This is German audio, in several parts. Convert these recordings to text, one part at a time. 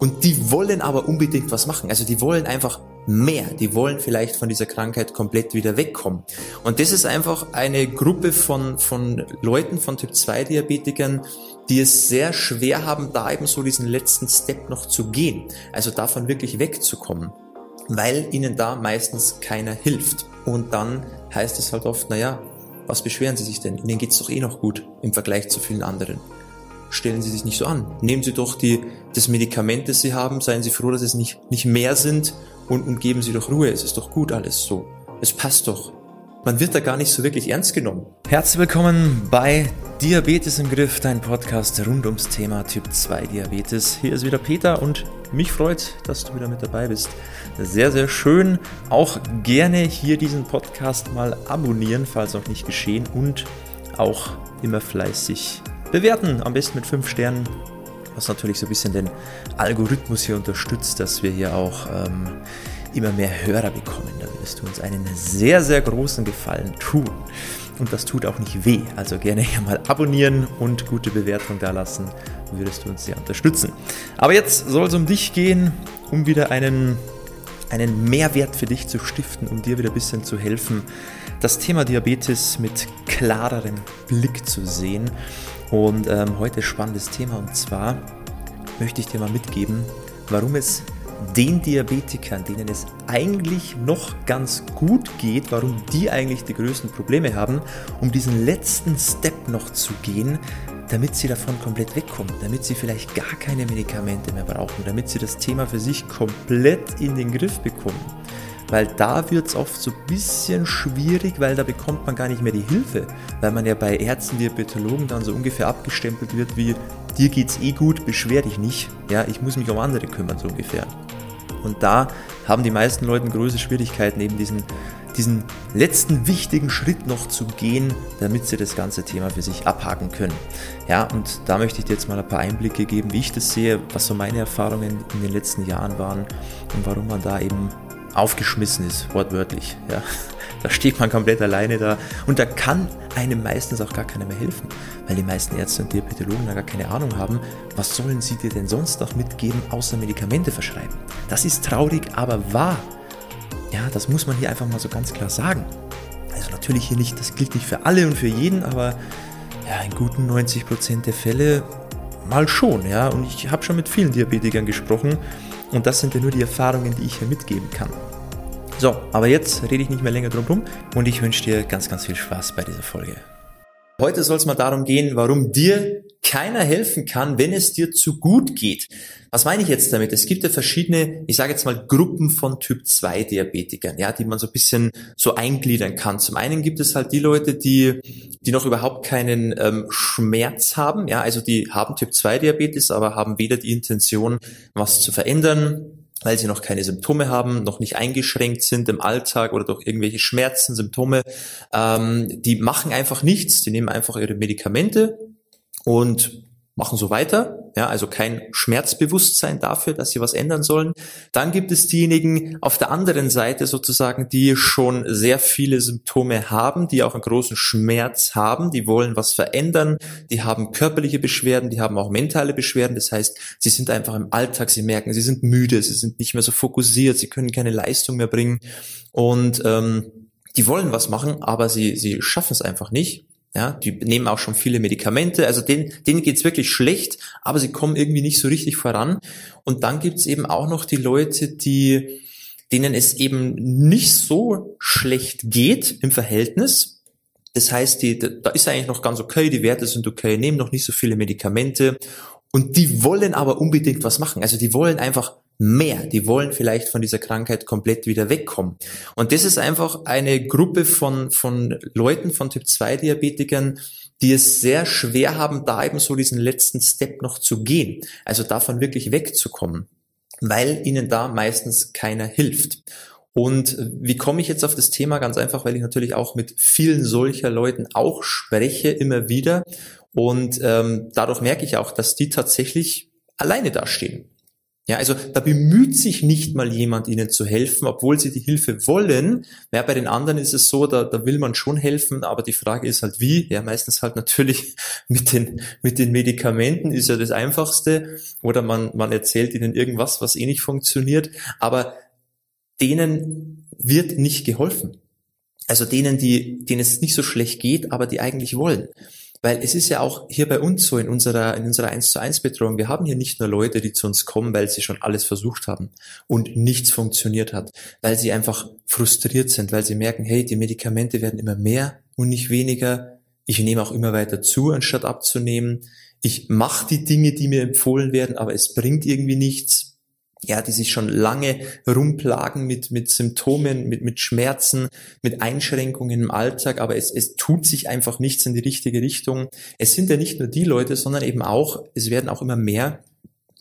Und die wollen aber unbedingt was machen. Also die wollen einfach mehr. Die wollen vielleicht von dieser Krankheit komplett wieder wegkommen. Und das ist einfach eine Gruppe von, von Leuten, von Typ 2 Diabetikern, die es sehr schwer haben, da eben so diesen letzten Step noch zu gehen. Also davon wirklich wegzukommen. Weil ihnen da meistens keiner hilft. Und dann heißt es halt oft, naja, was beschweren Sie sich denn? Ihnen geht's doch eh noch gut im Vergleich zu vielen anderen stellen Sie sich nicht so an. Nehmen Sie doch die, das Medikament, das Sie haben, seien Sie froh, dass es nicht, nicht mehr sind und, und geben Sie doch Ruhe. Es ist doch gut alles so. Es passt doch. Man wird da gar nicht so wirklich ernst genommen. Herzlich willkommen bei Diabetes im Griff, dein Podcast rund ums Thema Typ 2 Diabetes. Hier ist wieder Peter und mich freut, dass du wieder mit dabei bist. Sehr, sehr schön. Auch gerne hier diesen Podcast mal abonnieren, falls auch nicht geschehen und auch immer fleißig bewerten, am besten mit 5 Sternen, was natürlich so ein bisschen den Algorithmus hier unterstützt, dass wir hier auch ähm, immer mehr Hörer bekommen. Da würdest du uns einen sehr, sehr großen Gefallen tun. Und das tut auch nicht weh. Also gerne hier mal abonnieren und gute Bewertung da lassen. Würdest du uns sehr unterstützen. Aber jetzt soll es um dich gehen, um wieder einen, einen Mehrwert für dich zu stiften, um dir wieder ein bisschen zu helfen, das Thema Diabetes mit klarerem Blick zu sehen. Und ähm, heute spannendes Thema und zwar möchte ich dir mal mitgeben, warum es den Diabetikern, denen es eigentlich noch ganz gut geht, warum die eigentlich die größten Probleme haben, um diesen letzten Step noch zu gehen, damit sie davon komplett wegkommen, damit sie vielleicht gar keine Medikamente mehr brauchen, damit sie das Thema für sich komplett in den Griff bekommen weil da wird es oft so ein bisschen schwierig, weil da bekommt man gar nicht mehr die Hilfe, weil man ja bei Ärzten, Diabetologen dann so ungefähr abgestempelt wird wie, dir geht's eh gut, beschwer dich nicht, ja, ich muss mich um andere kümmern, so ungefähr. Und da haben die meisten Leute große Schwierigkeiten, eben diesen, diesen letzten wichtigen Schritt noch zu gehen, damit sie das ganze Thema für sich abhaken können. Ja, und da möchte ich dir jetzt mal ein paar Einblicke geben, wie ich das sehe, was so meine Erfahrungen in den letzten Jahren waren und warum man da eben aufgeschmissen ist, wortwörtlich. Ja. Da steht man komplett alleine da und da kann einem meistens auch gar keiner mehr helfen, weil die meisten Ärzte und Diabetologen da gar keine Ahnung haben, was sollen sie dir denn sonst noch mitgeben, außer Medikamente verschreiben. Das ist traurig, aber wahr. Ja, das muss man hier einfach mal so ganz klar sagen. Also natürlich hier nicht, das gilt nicht für alle und für jeden, aber ja, in guten 90% der Fälle mal schon, ja. Und ich habe schon mit vielen Diabetikern gesprochen und das sind ja nur die Erfahrungen, die ich hier mitgeben kann. So, aber jetzt rede ich nicht mehr länger drum rum und ich wünsche dir ganz, ganz viel Spaß bei dieser Folge. Heute soll es mal darum gehen, warum dir keiner helfen kann, wenn es dir zu gut geht. Was meine ich jetzt damit? Es gibt ja verschiedene, ich sage jetzt mal Gruppen von Typ 2 Diabetikern, ja, die man so ein bisschen so eingliedern kann. Zum einen gibt es halt die Leute, die, die noch überhaupt keinen ähm, Schmerz haben, ja, also die haben Typ 2 Diabetes, aber haben weder die Intention, was zu verändern, weil sie noch keine Symptome haben, noch nicht eingeschränkt sind im Alltag oder durch irgendwelche Schmerzen, Symptome. Ähm, die machen einfach nichts, die nehmen einfach ihre Medikamente und machen so weiter, ja, also kein Schmerzbewusstsein dafür, dass sie was ändern sollen. Dann gibt es diejenigen auf der anderen Seite sozusagen, die schon sehr viele Symptome haben, die auch einen großen Schmerz haben, die wollen was verändern, die haben körperliche Beschwerden, die haben auch mentale Beschwerden, das heißt, sie sind einfach im Alltag, sie merken, sie sind müde, sie sind nicht mehr so fokussiert, sie können keine Leistung mehr bringen. Und ähm, die wollen was machen, aber sie, sie schaffen es einfach nicht ja, die nehmen auch schon viele Medikamente, also denen, denen geht's wirklich schlecht, aber sie kommen irgendwie nicht so richtig voran. Und dann gibt's eben auch noch die Leute, die, denen es eben nicht so schlecht geht im Verhältnis. Das heißt, die, da ist eigentlich noch ganz okay, die Werte sind okay, nehmen noch nicht so viele Medikamente und die wollen aber unbedingt was machen. Also die wollen einfach mehr. Die wollen vielleicht von dieser Krankheit komplett wieder wegkommen. Und das ist einfach eine Gruppe von, von Leuten, von Typ 2 Diabetikern, die es sehr schwer haben, da eben so diesen letzten Step noch zu gehen. Also davon wirklich wegzukommen, weil ihnen da meistens keiner hilft. Und wie komme ich jetzt auf das Thema? Ganz einfach, weil ich natürlich auch mit vielen solcher Leuten auch spreche, immer wieder. Und ähm, dadurch merke ich auch, dass die tatsächlich alleine dastehen Ja, also da bemüht sich nicht mal jemand, ihnen zu helfen, obwohl sie die Hilfe wollen. Ja, bei den anderen ist es so, da, da will man schon helfen, aber die Frage ist halt wie. Ja, meistens halt natürlich mit den, mit den Medikamenten ist ja das Einfachste. Oder man, man erzählt ihnen irgendwas, was eh nicht funktioniert. Aber denen wird nicht geholfen. Also denen, die, denen es nicht so schlecht geht, aber die eigentlich wollen. Weil es ist ja auch hier bei uns so in unserer, in unserer 1 zu 1 Betreuung, wir haben hier nicht nur Leute, die zu uns kommen, weil sie schon alles versucht haben und nichts funktioniert hat, weil sie einfach frustriert sind, weil sie merken, hey, die Medikamente werden immer mehr und nicht weniger. Ich nehme auch immer weiter zu, anstatt abzunehmen. Ich mache die Dinge, die mir empfohlen werden, aber es bringt irgendwie nichts ja, die sich schon lange rumplagen mit, mit Symptomen, mit, mit Schmerzen, mit Einschränkungen im Alltag, aber es, es tut sich einfach nichts in die richtige Richtung. Es sind ja nicht nur die Leute, sondern eben auch, es werden auch immer mehr,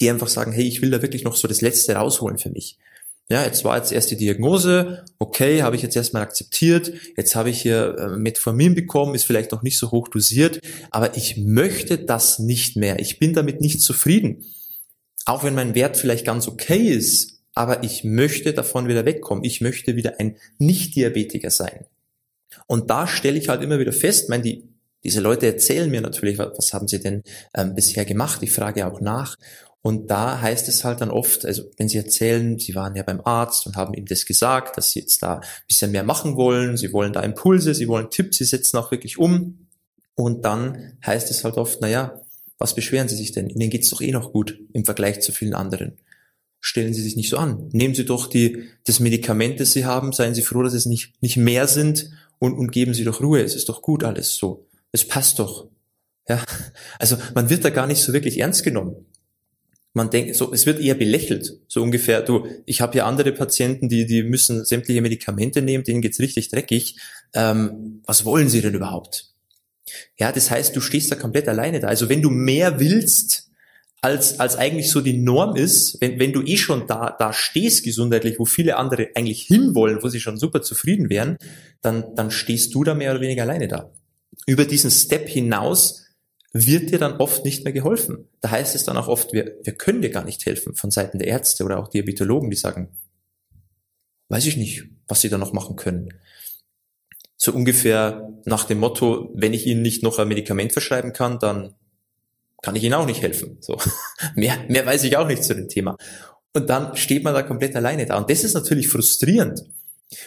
die einfach sagen, hey, ich will da wirklich noch so das Letzte rausholen für mich. Ja, jetzt war jetzt erst die Diagnose, okay, habe ich jetzt erstmal akzeptiert, jetzt habe ich hier äh, Metformin bekommen, ist vielleicht noch nicht so hoch dosiert, aber ich möchte das nicht mehr. Ich bin damit nicht zufrieden auch wenn mein Wert vielleicht ganz okay ist, aber ich möchte davon wieder wegkommen. Ich möchte wieder ein Nicht-Diabetiker sein. Und da stelle ich halt immer wieder fest, mein, die, diese Leute erzählen mir natürlich, was, was haben sie denn ähm, bisher gemacht? Ich frage auch nach. Und da heißt es halt dann oft, also wenn sie erzählen, sie waren ja beim Arzt und haben ihm das gesagt, dass sie jetzt da ein bisschen mehr machen wollen, sie wollen da Impulse, sie wollen Tipps, sie setzen auch wirklich um. Und dann heißt es halt oft, naja, was beschweren Sie sich denn? Ihnen geht's doch eh noch gut im Vergleich zu vielen anderen. Stellen Sie sich nicht so an. Nehmen Sie doch die, das Medikament, das Sie haben, seien Sie froh, dass es nicht, nicht mehr sind und, und geben Sie doch Ruhe. Es ist doch gut alles so. Es passt doch. Ja, also man wird da gar nicht so wirklich ernst genommen. Man denkt, so, es wird eher belächelt, so ungefähr. Du, ich habe hier andere Patienten, die die müssen sämtliche Medikamente nehmen, denen geht's richtig dreckig. Ähm, was wollen sie denn überhaupt? Ja, das heißt, du stehst da komplett alleine da. Also wenn du mehr willst, als, als eigentlich so die Norm ist, wenn, wenn du eh schon da, da stehst gesundheitlich, wo viele andere eigentlich hinwollen, wo sie schon super zufrieden wären, dann, dann stehst du da mehr oder weniger alleine da. Über diesen Step hinaus wird dir dann oft nicht mehr geholfen. Da heißt es dann auch oft, wir, wir können dir gar nicht helfen von Seiten der Ärzte oder auch Diabetologen, die sagen, weiß ich nicht, was sie da noch machen können so ungefähr nach dem Motto, wenn ich Ihnen nicht noch ein Medikament verschreiben kann, dann kann ich Ihnen auch nicht helfen. So. mehr, mehr weiß ich auch nicht zu dem Thema. Und dann steht man da komplett alleine da. Und das ist natürlich frustrierend.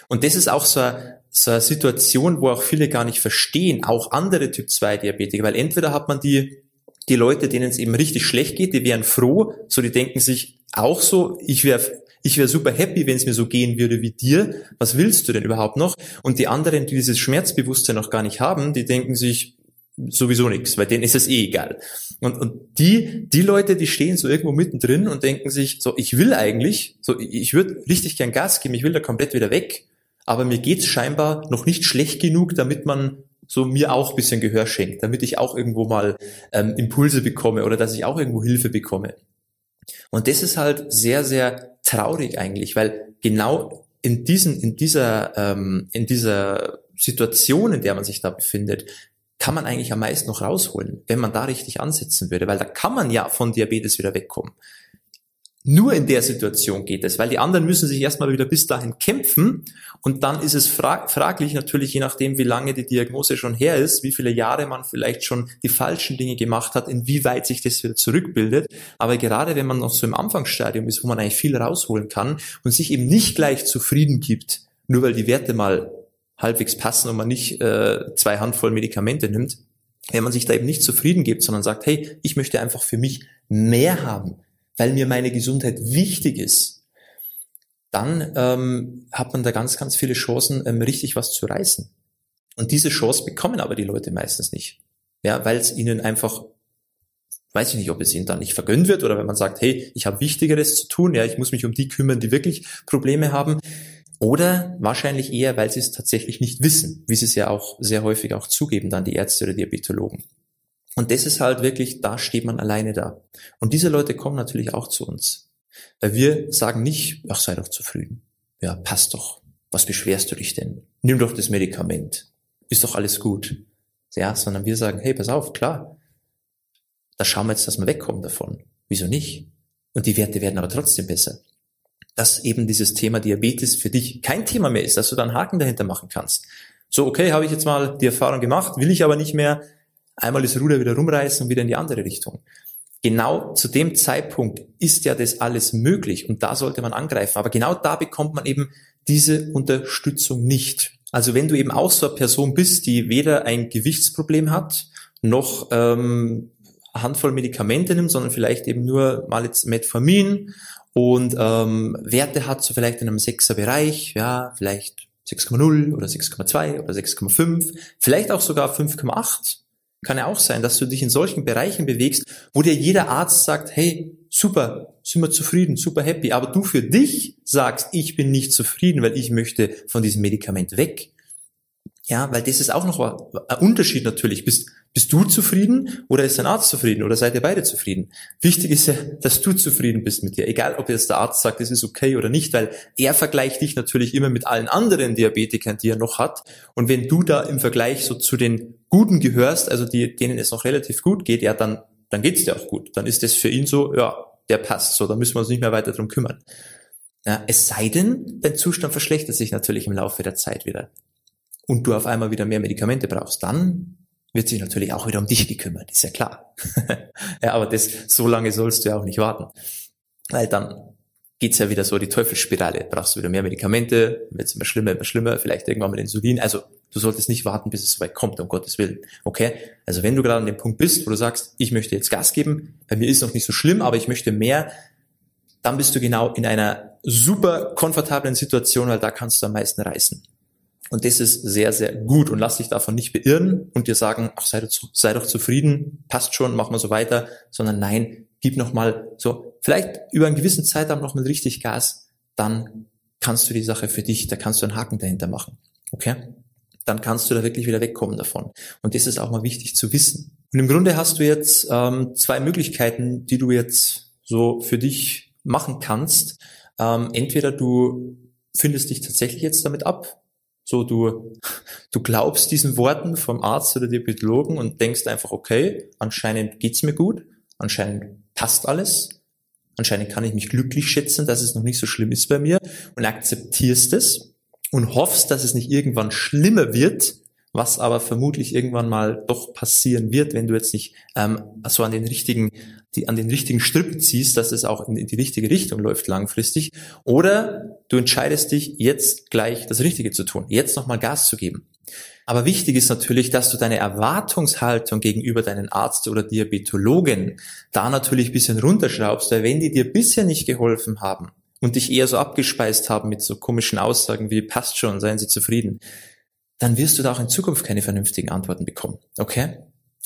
Und das ist auch so eine, so eine Situation, wo auch viele gar nicht verstehen, auch andere Typ-2-Diabetiker, weil entweder hat man die, die Leute, denen es eben richtig schlecht geht, die wären froh, so die denken sich auch so, ich wäre ich wäre super happy, wenn es mir so gehen würde wie dir. Was willst du denn überhaupt noch? Und die anderen, die dieses Schmerzbewusstsein noch gar nicht haben, die denken sich sowieso nichts, weil denen ist es eh egal. Und, und die, die Leute, die stehen so irgendwo mittendrin und denken sich, so, ich will eigentlich, so, ich würde richtig gern Gas geben, ich will da komplett wieder weg, aber mir geht's scheinbar noch nicht schlecht genug, damit man so mir auch bisschen Gehör schenkt, damit ich auch irgendwo mal ähm, Impulse bekomme oder dass ich auch irgendwo Hilfe bekomme. Und das ist halt sehr, sehr traurig eigentlich, weil genau in diesen, in dieser, ähm, in dieser Situation, in der man sich da befindet, kann man eigentlich am meisten noch rausholen, wenn man da richtig ansetzen würde, weil da kann man ja von Diabetes wieder wegkommen. Nur in der Situation geht es, weil die anderen müssen sich erstmal wieder bis dahin kämpfen und dann ist es frag fraglich natürlich, je nachdem, wie lange die Diagnose schon her ist, wie viele Jahre man vielleicht schon die falschen Dinge gemacht hat, inwieweit sich das wieder zurückbildet. Aber gerade wenn man noch so im Anfangsstadium ist, wo man eigentlich viel rausholen kann und sich eben nicht gleich zufrieden gibt, nur weil die Werte mal halbwegs passen und man nicht äh, zwei Handvoll Medikamente nimmt, wenn man sich da eben nicht zufrieden gibt, sondern sagt, hey, ich möchte einfach für mich mehr haben weil mir meine Gesundheit wichtig ist, dann ähm, hat man da ganz, ganz viele Chancen, ähm, richtig was zu reißen. Und diese Chance bekommen aber die Leute meistens nicht. Ja, weil es ihnen einfach, weiß ich nicht, ob es ihnen dann nicht vergönnt wird oder wenn man sagt, hey, ich habe Wichtigeres zu tun, ja, ich muss mich um die kümmern, die wirklich Probleme haben. Oder wahrscheinlich eher, weil sie es tatsächlich nicht wissen, wie sie es ja auch sehr häufig auch zugeben, dann die Ärzte oder Diabetologen. Und das ist halt wirklich, da steht man alleine da. Und diese Leute kommen natürlich auch zu uns. Weil wir sagen nicht, ach, sei doch zufrieden. Ja, passt doch. Was beschwerst du dich denn? Nimm doch das Medikament. Ist doch alles gut. Ja, sondern wir sagen, hey, pass auf, klar. Da schauen wir jetzt, dass wir wegkommen davon. Wieso nicht? Und die Werte werden aber trotzdem besser. Dass eben dieses Thema Diabetes für dich kein Thema mehr ist, dass du da einen Haken dahinter machen kannst. So, okay, habe ich jetzt mal die Erfahrung gemacht, will ich aber nicht mehr einmal das Ruder wieder rumreißen und wieder in die andere Richtung. Genau zu dem Zeitpunkt ist ja das alles möglich und da sollte man angreifen. Aber genau da bekommt man eben diese Unterstützung nicht. Also wenn du eben auch so eine Person bist, die weder ein Gewichtsproblem hat, noch ähm, Handvoll Medikamente nimmt, sondern vielleicht eben nur mal jetzt Metformin und ähm, Werte hat, so vielleicht in einem 6er Bereich, ja, vielleicht 6,0 oder 6,2 oder 6,5, vielleicht auch sogar 5,8. Kann ja auch sein, dass du dich in solchen Bereichen bewegst, wo dir jeder Arzt sagt, hey, super, sind wir zufrieden, super happy, aber du für dich sagst, ich bin nicht zufrieden, weil ich möchte von diesem Medikament weg. Ja, weil das ist auch noch ein Unterschied natürlich. Bist, bist du zufrieden oder ist dein Arzt zufrieden oder seid ihr beide zufrieden? Wichtig ist ja, dass du zufrieden bist mit dir. Egal, ob jetzt der Arzt sagt, es ist okay oder nicht, weil er vergleicht dich natürlich immer mit allen anderen Diabetikern, die er noch hat. Und wenn du da im Vergleich so zu den Guten gehörst, also die, denen es noch relativ gut geht, ja, dann, dann geht's dir auch gut. Dann ist das für ihn so, ja, der passt so, da müssen wir uns nicht mehr weiter drum kümmern. Ja, es sei denn, dein Zustand verschlechtert sich natürlich im Laufe der Zeit wieder und du auf einmal wieder mehr Medikamente brauchst, dann wird sich natürlich auch wieder um dich gekümmert, ist ja klar. ja, aber das, so lange sollst du ja auch nicht warten. Weil dann geht's ja wieder so die Teufelsspirale. Brauchst du wieder mehr Medikamente, wird's immer schlimmer, immer schlimmer, vielleicht irgendwann mal Insulin. Also du solltest nicht warten, bis es soweit kommt, um Gottes Willen. Okay? Also wenn du gerade an dem Punkt bist, wo du sagst, ich möchte jetzt Gas geben, bei mir ist es noch nicht so schlimm, aber ich möchte mehr, dann bist du genau in einer super komfortablen Situation, weil da kannst du am meisten reißen. Und das ist sehr, sehr gut und lass dich davon nicht beirren und dir sagen, ach, sei, sei doch zufrieden, passt schon, mach mal so weiter, sondern nein, gib nochmal so, vielleicht über einen gewissen Zeitraum nochmal richtig Gas, dann kannst du die Sache für dich, da kannst du einen Haken dahinter machen. Okay? Dann kannst du da wirklich wieder wegkommen davon. Und das ist auch mal wichtig zu wissen. Und im Grunde hast du jetzt ähm, zwei Möglichkeiten, die du jetzt so für dich machen kannst. Ähm, entweder du findest dich tatsächlich jetzt damit ab, so, du, du glaubst diesen Worten vom Arzt oder Diabetologen und denkst einfach, okay, anscheinend geht's mir gut, anscheinend passt alles, anscheinend kann ich mich glücklich schätzen, dass es noch nicht so schlimm ist bei mir und akzeptierst es und hoffst, dass es nicht irgendwann schlimmer wird, was aber vermutlich irgendwann mal doch passieren wird, wenn du jetzt nicht ähm, so an den richtigen, die, an den richtigen Strippen ziehst, dass es auch in, die richtige Richtung läuft langfristig. Oder du entscheidest dich jetzt gleich das Richtige zu tun, jetzt nochmal Gas zu geben. Aber wichtig ist natürlich, dass du deine Erwartungshaltung gegenüber deinen Arzt oder Diabetologen da natürlich ein bisschen runterschraubst, weil wenn die dir bisher nicht geholfen haben und dich eher so abgespeist haben mit so komischen Aussagen wie passt schon, seien Sie zufrieden, dann wirst du da auch in Zukunft keine vernünftigen Antworten bekommen. Okay?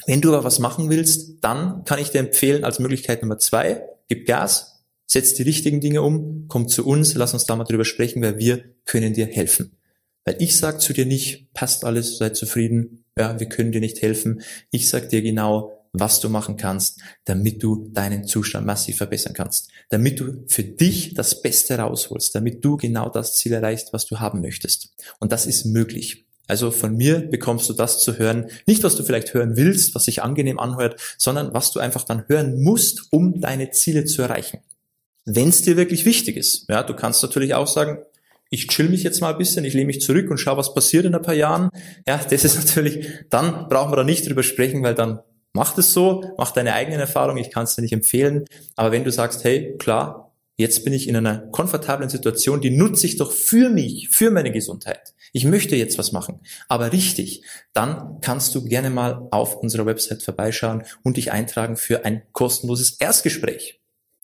Wenn du aber was machen willst, dann kann ich dir empfehlen, als Möglichkeit Nummer zwei, gib Gas, setz die richtigen Dinge um, komm zu uns, lass uns da mal drüber sprechen, weil wir können dir helfen. Weil ich sag zu dir nicht, passt alles, sei zufrieden, ja, wir können dir nicht helfen. Ich sag dir genau, was du machen kannst, damit du deinen Zustand massiv verbessern kannst, damit du für dich das Beste rausholst, damit du genau das Ziel erreichst, was du haben möchtest. Und das ist möglich. Also von mir bekommst du das zu hören, nicht was du vielleicht hören willst, was sich angenehm anhört, sondern was du einfach dann hören musst, um deine Ziele zu erreichen. Wenn es dir wirklich wichtig ist, ja, du kannst natürlich auch sagen, ich chill mich jetzt mal ein bisschen, ich lehne mich zurück und schau, was passiert in ein paar Jahren. Ja, das ist natürlich, dann brauchen wir da nicht drüber sprechen, weil dann mach es so, mach deine eigenen Erfahrungen, ich kann es dir nicht empfehlen. Aber wenn du sagst, hey, klar, jetzt bin ich in einer komfortablen Situation, die nutze ich doch für mich, für meine Gesundheit ich möchte jetzt was machen, aber richtig, dann kannst du gerne mal auf unserer Website vorbeischauen und dich eintragen für ein kostenloses Erstgespräch.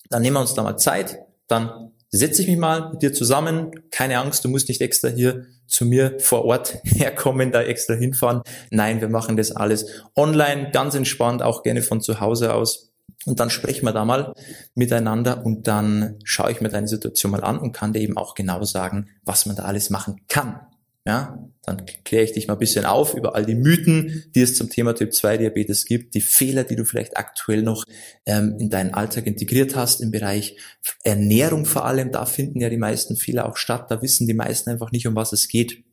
Dann nehmen wir uns da mal Zeit, dann setze ich mich mal mit dir zusammen. Keine Angst, du musst nicht extra hier zu mir vor Ort herkommen, da extra hinfahren. Nein, wir machen das alles online, ganz entspannt, auch gerne von zu Hause aus. Und dann sprechen wir da mal miteinander und dann schaue ich mir deine Situation mal an und kann dir eben auch genau sagen, was man da alles machen kann. Ja, dann kläre ich dich mal ein bisschen auf über all die Mythen, die es zum Thema Typ 2 Diabetes gibt, die Fehler, die du vielleicht aktuell noch ähm, in deinen Alltag integriert hast im Bereich Ernährung vor allem. Da finden ja die meisten Fehler auch statt. Da wissen die meisten einfach nicht, um was es geht.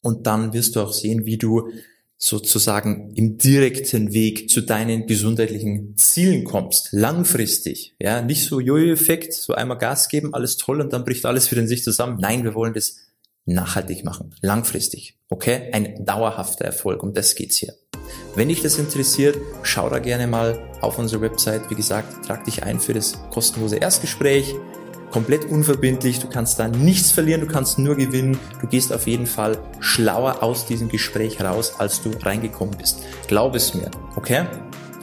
Und dann wirst du auch sehen, wie du sozusagen im direkten Weg zu deinen gesundheitlichen Zielen kommst, langfristig, ja, nicht so Jojo-Effekt, so einmal Gas geben, alles toll und dann bricht alles wieder in sich zusammen. Nein, wir wollen das nachhaltig machen, langfristig, okay? Ein dauerhafter Erfolg, um das geht's hier. Wenn dich das interessiert, schau da gerne mal auf unsere Website. Wie gesagt, trag dich ein für das kostenlose Erstgespräch komplett unverbindlich, du kannst da nichts verlieren, du kannst nur gewinnen, du gehst auf jeden Fall schlauer aus diesem Gespräch raus, als du reingekommen bist. Glaub es mir, okay?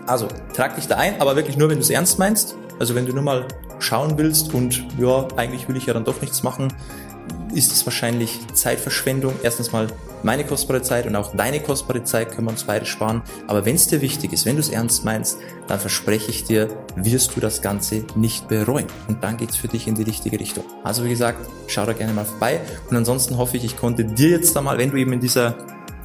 Also, trag dich da ein, aber wirklich nur, wenn du es ernst meinst. Also wenn du nur mal schauen willst und ja, eigentlich will ich ja dann doch nichts machen, ist es wahrscheinlich Zeitverschwendung. Erstens mal meine kostbare Zeit und auch deine kostbare Zeit können wir uns beide sparen. Aber wenn es dir wichtig ist, wenn du es ernst meinst, dann verspreche ich dir, wirst du das Ganze nicht bereuen. Und dann geht's für dich in die richtige Richtung. Also wie gesagt, schau da gerne mal vorbei. Und ansonsten hoffe ich, ich konnte dir jetzt da mal, wenn du eben in dieser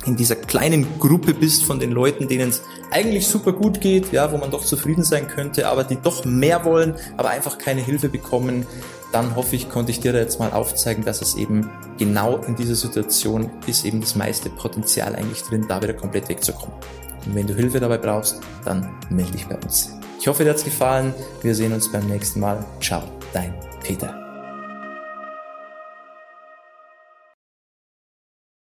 in dieser kleinen Gruppe bist von den Leuten, denen es eigentlich super gut geht, ja, wo man doch zufrieden sein könnte, aber die doch mehr wollen, aber einfach keine Hilfe bekommen, dann hoffe ich, konnte ich dir da jetzt mal aufzeigen, dass es eben genau in dieser Situation ist eben das meiste Potenzial eigentlich drin, da wieder komplett wegzukommen. Und wenn du Hilfe dabei brauchst, dann melde dich bei uns. Ich hoffe, dir hat's gefallen. Wir sehen uns beim nächsten Mal. Ciao, dein Peter.